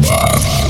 Bye.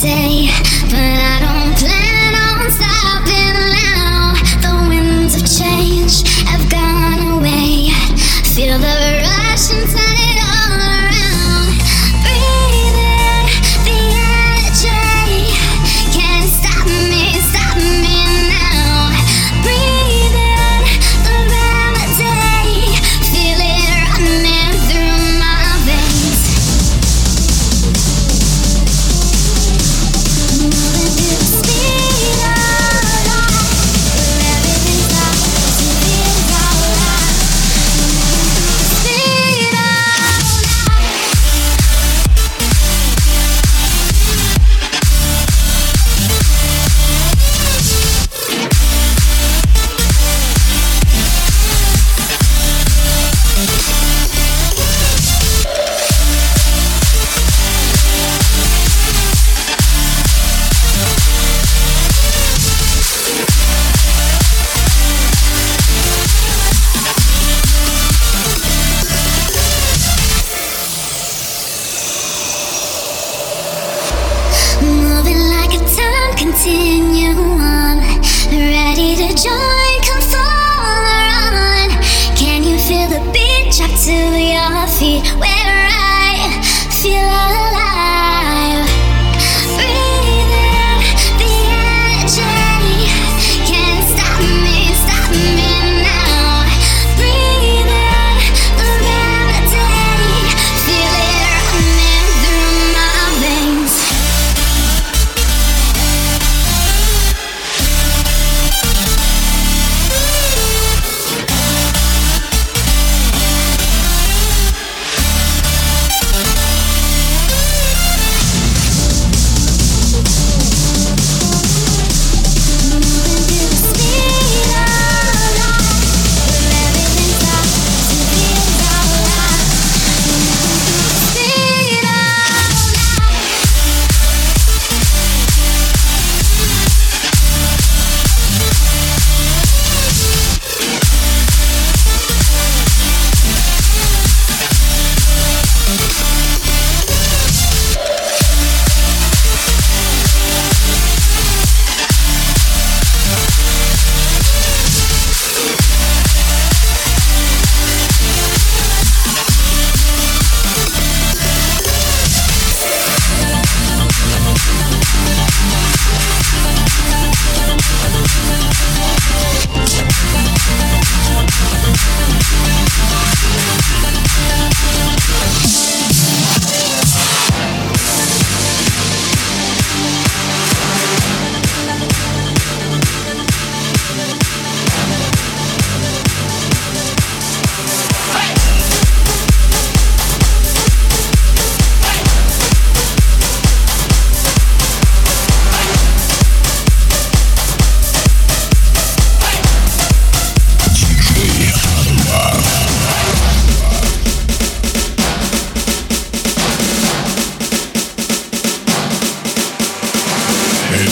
day, but I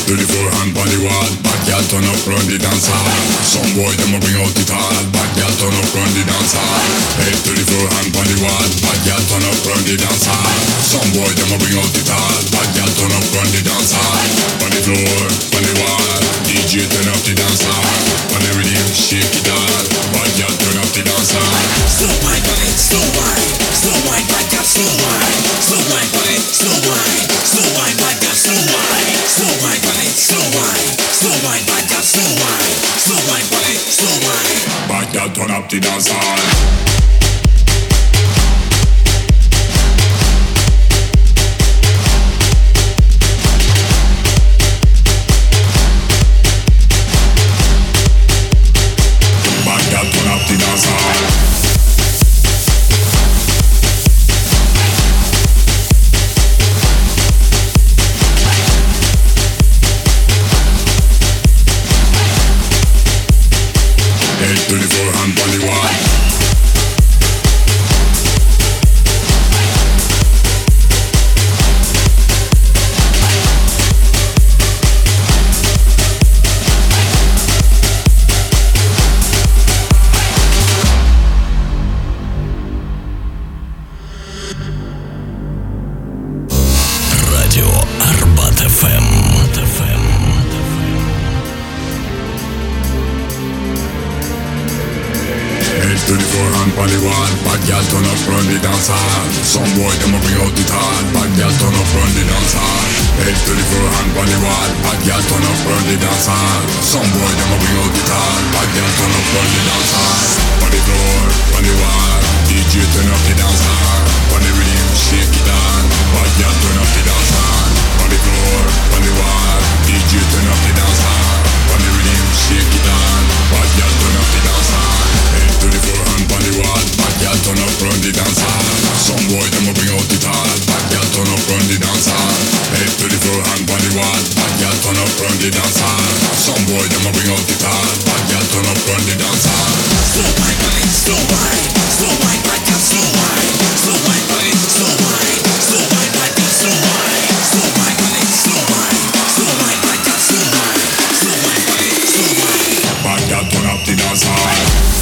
Ready for hand on the wall girl turn up run the dance hall. Some boy them a bring out the tall. Bad girl turn up run the dance hall. Head to the floor, hand on the wall. Bad girl turn up run the dance hall. Some boy them a bring out the tall. Bad girl turn up run the dance hall. On the floor, on the wall. DJ turn up the dance hall. On the rhythm, shake it all. Bad girl turn up the dance hall. Slow wine, wine, slow wine, slow wine, bad girl, slow wine, slow wine, wine, slow wine, slow wine, bad girl, slow wine, slow wine, wine, slow wine, slow wine. Baca slow wine, slow wine, boy, slow wine. Baca turn up the dance hall. Turn up the dance hall. Head 24 hand on the wall Bad girl turn up run the dance hall. Some boy them a bring out the tall Bad girl turn up run the dance hall. On the floor, on the wall. DJ turn up the dance hall. On the rhythm shake it on Bad girl turn up the dance hall. On the floor, on the wall. DJ turn up the dance hall. On the rhythm shake it on Bad girl turn up the dance hall. Head 24 hand on the wall girl turn up run the dance hall Some boy them a bring out the tall. Bad girl turn up run the dance hall Head 24 hand on the wall. Bad girl turn up run the dance hall Some boy them bring out the tall. Bad girl turn up run the dance hall Slow wine, slow wine, slow wine, bad girl, slow wine, slow wine, wine, slow wine, slow wine, bad girl, slow wine, slow wine, wine, slow wine, slow wine, bad girl, slow slow slow. Bad girl turn up the dance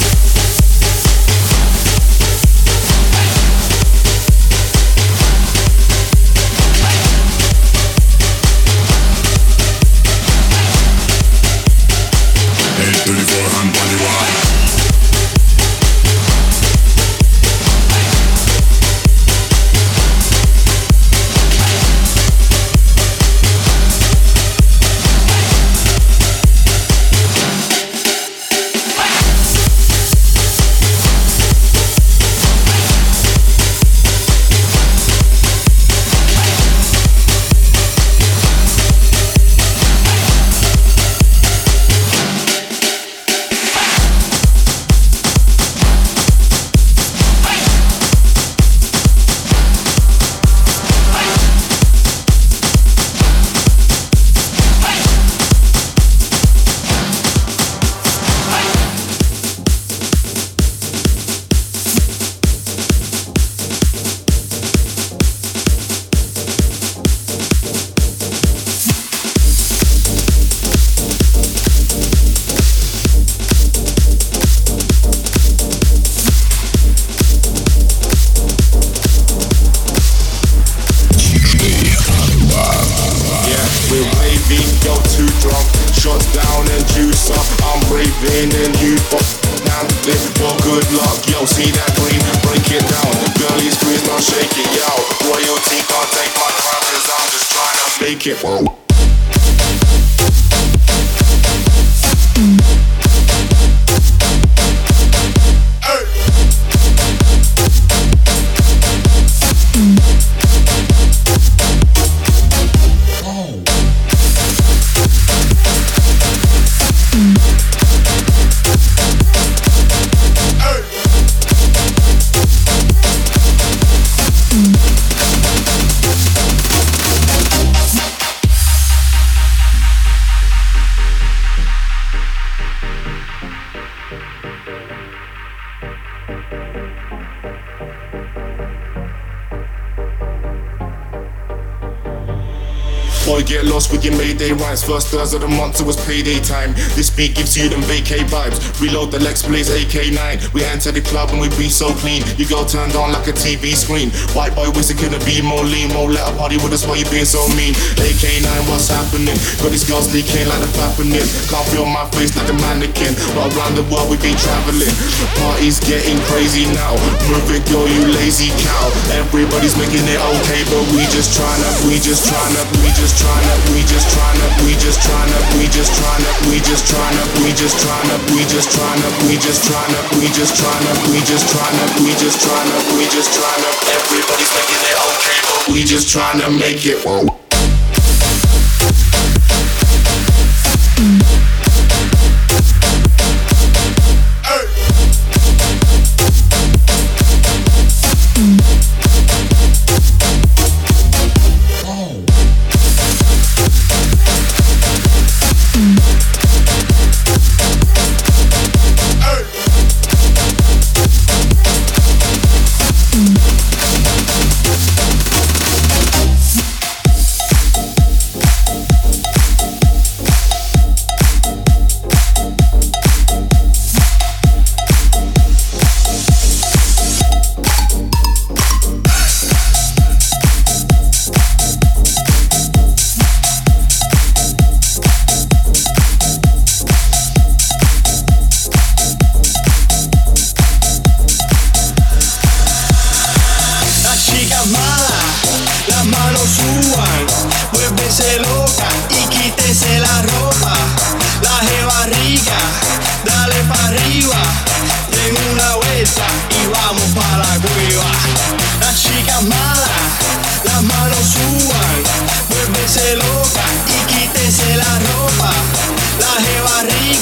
with Mayday rhymes. First Thursday of the month, so it's payday time. This beat gives you them vacay vibes. Reload the Lex Blaze AK9. We enter the club and we be so clean. You go turned on like a TV screen. White boy, wizard couldn't be more lean. More let a party with us why you being so mean. AK9, what's happening? Got these girls leaking like the fappening. Can't feel my face like a mannequin. But around the world we be traveling. Party's getting crazy now. Move it, girl, you lazy cow. Everybody's making it okay, but we just tryna, we just tryna, we just tryna, we just tryna, we just tryna, we just tryna, we just tryna, we just tryna, we just tryna, we just tryna, we just tryna, we just tryna, we just tryna, we just tryna. Everybody's making it okay, but we just tryna make it. Whoa.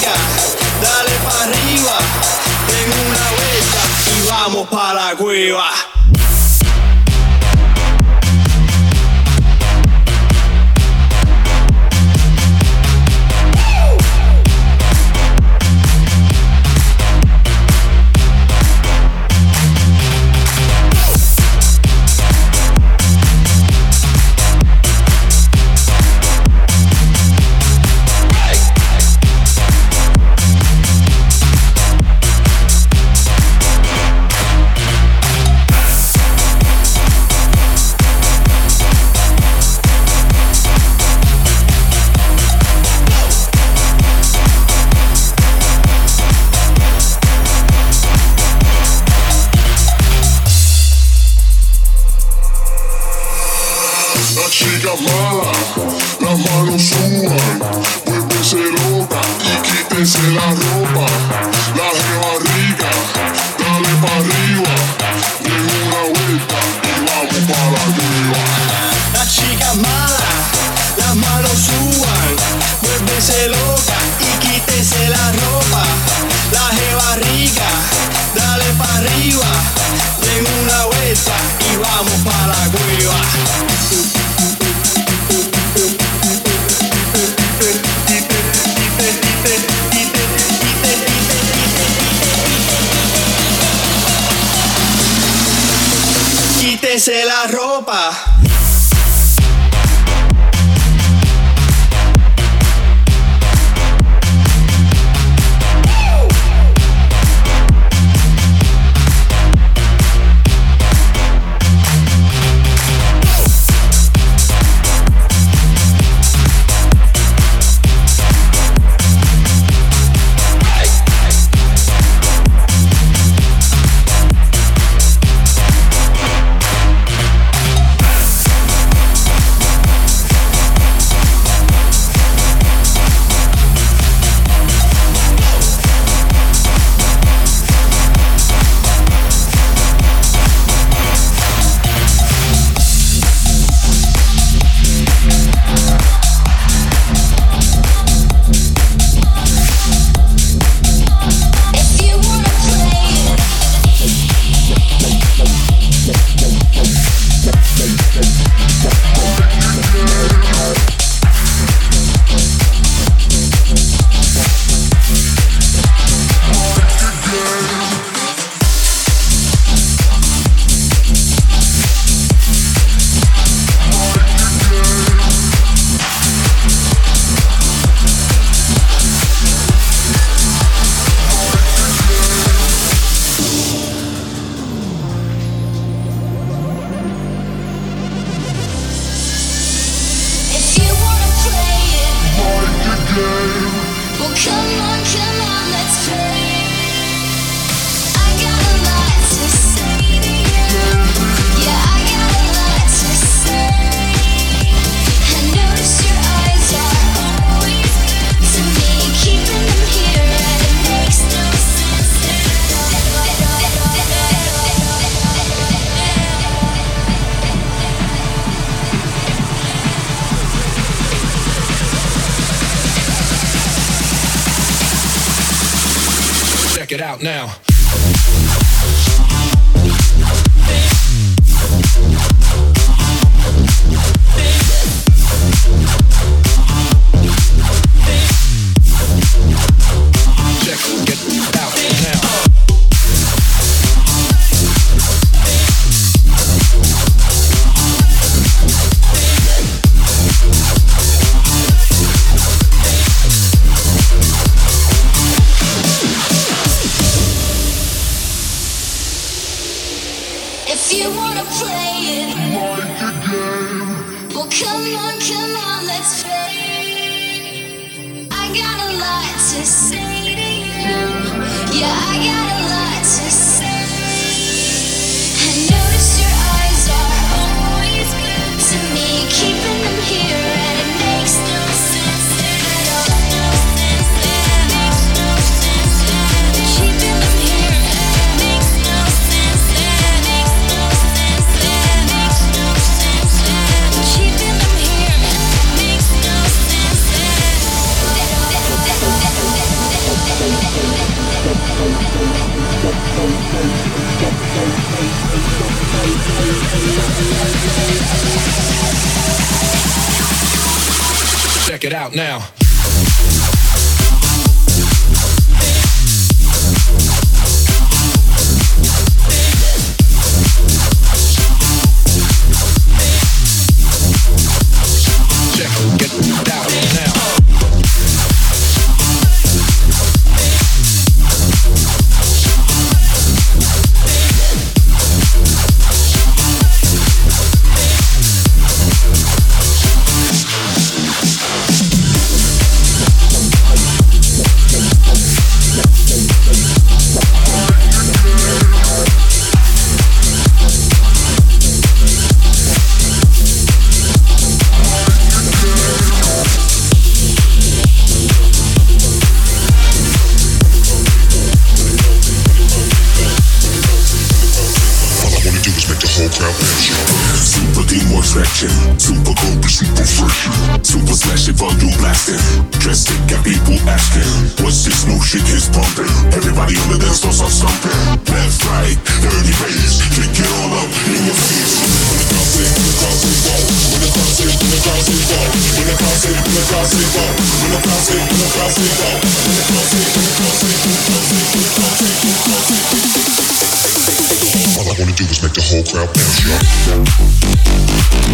Dale para arriba, den una vuelta y vamos para la cueva. Siga mala, las manos suban, vuélvese loca y quítese la ropa. Come on, come on, let's fade. I got a lot to say to you. Yeah, I got a Check it out now. Super golden, super fresh Super slashy volume blasting Dressed it, got people asking What's this new shit is pumping? Everybody on the dance floor start stomping Left, right, dirty bass Kick it all up in your face When When when When when When when When all I wanna do is make the whole crowd bounce, y'all.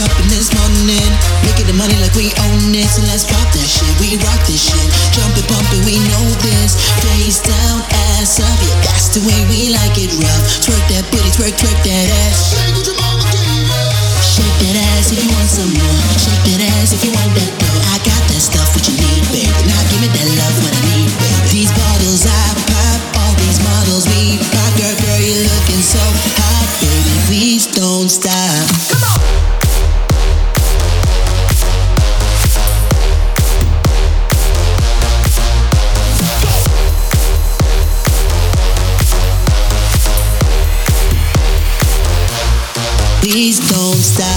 up this morning, making the money like we own it. So let's pop that shit, we rock this shit down, ass up. Yeah, that's the way we like it rough. Twerk that booty, twerk, twerk that ass. Shake that ass if you want some more. Shake that ass if you want that dough. I got that stuff what you need, baby. Now give me that love what I need, baby. These bottles I pop, all these models we pop. Girl, girl, you're looking so hot, baby. Please don't stop. Come on. please don't stop.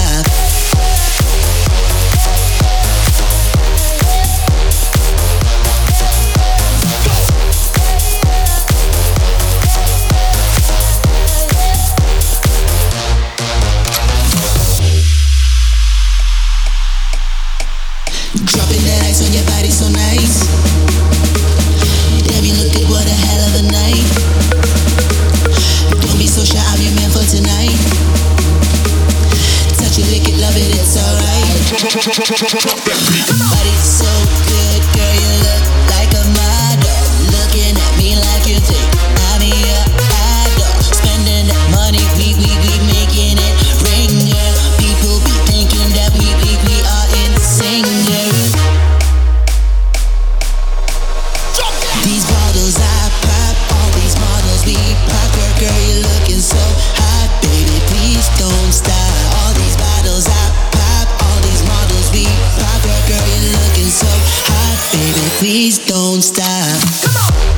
don't stop. Come on.